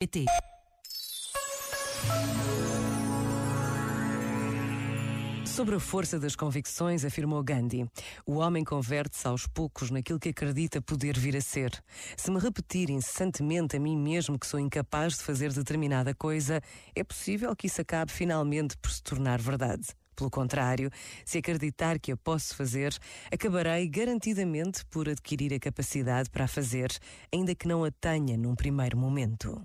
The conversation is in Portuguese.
PT. Sobre a força das convicções, afirmou Gandhi, o homem converte-se aos poucos naquilo que acredita poder vir a ser. Se me repetir incessantemente a mim mesmo que sou incapaz de fazer determinada coisa, é possível que isso acabe finalmente por se tornar verdade. Pelo contrário, se acreditar que a posso fazer, acabarei garantidamente por adquirir a capacidade para a fazer, ainda que não a tenha num primeiro momento.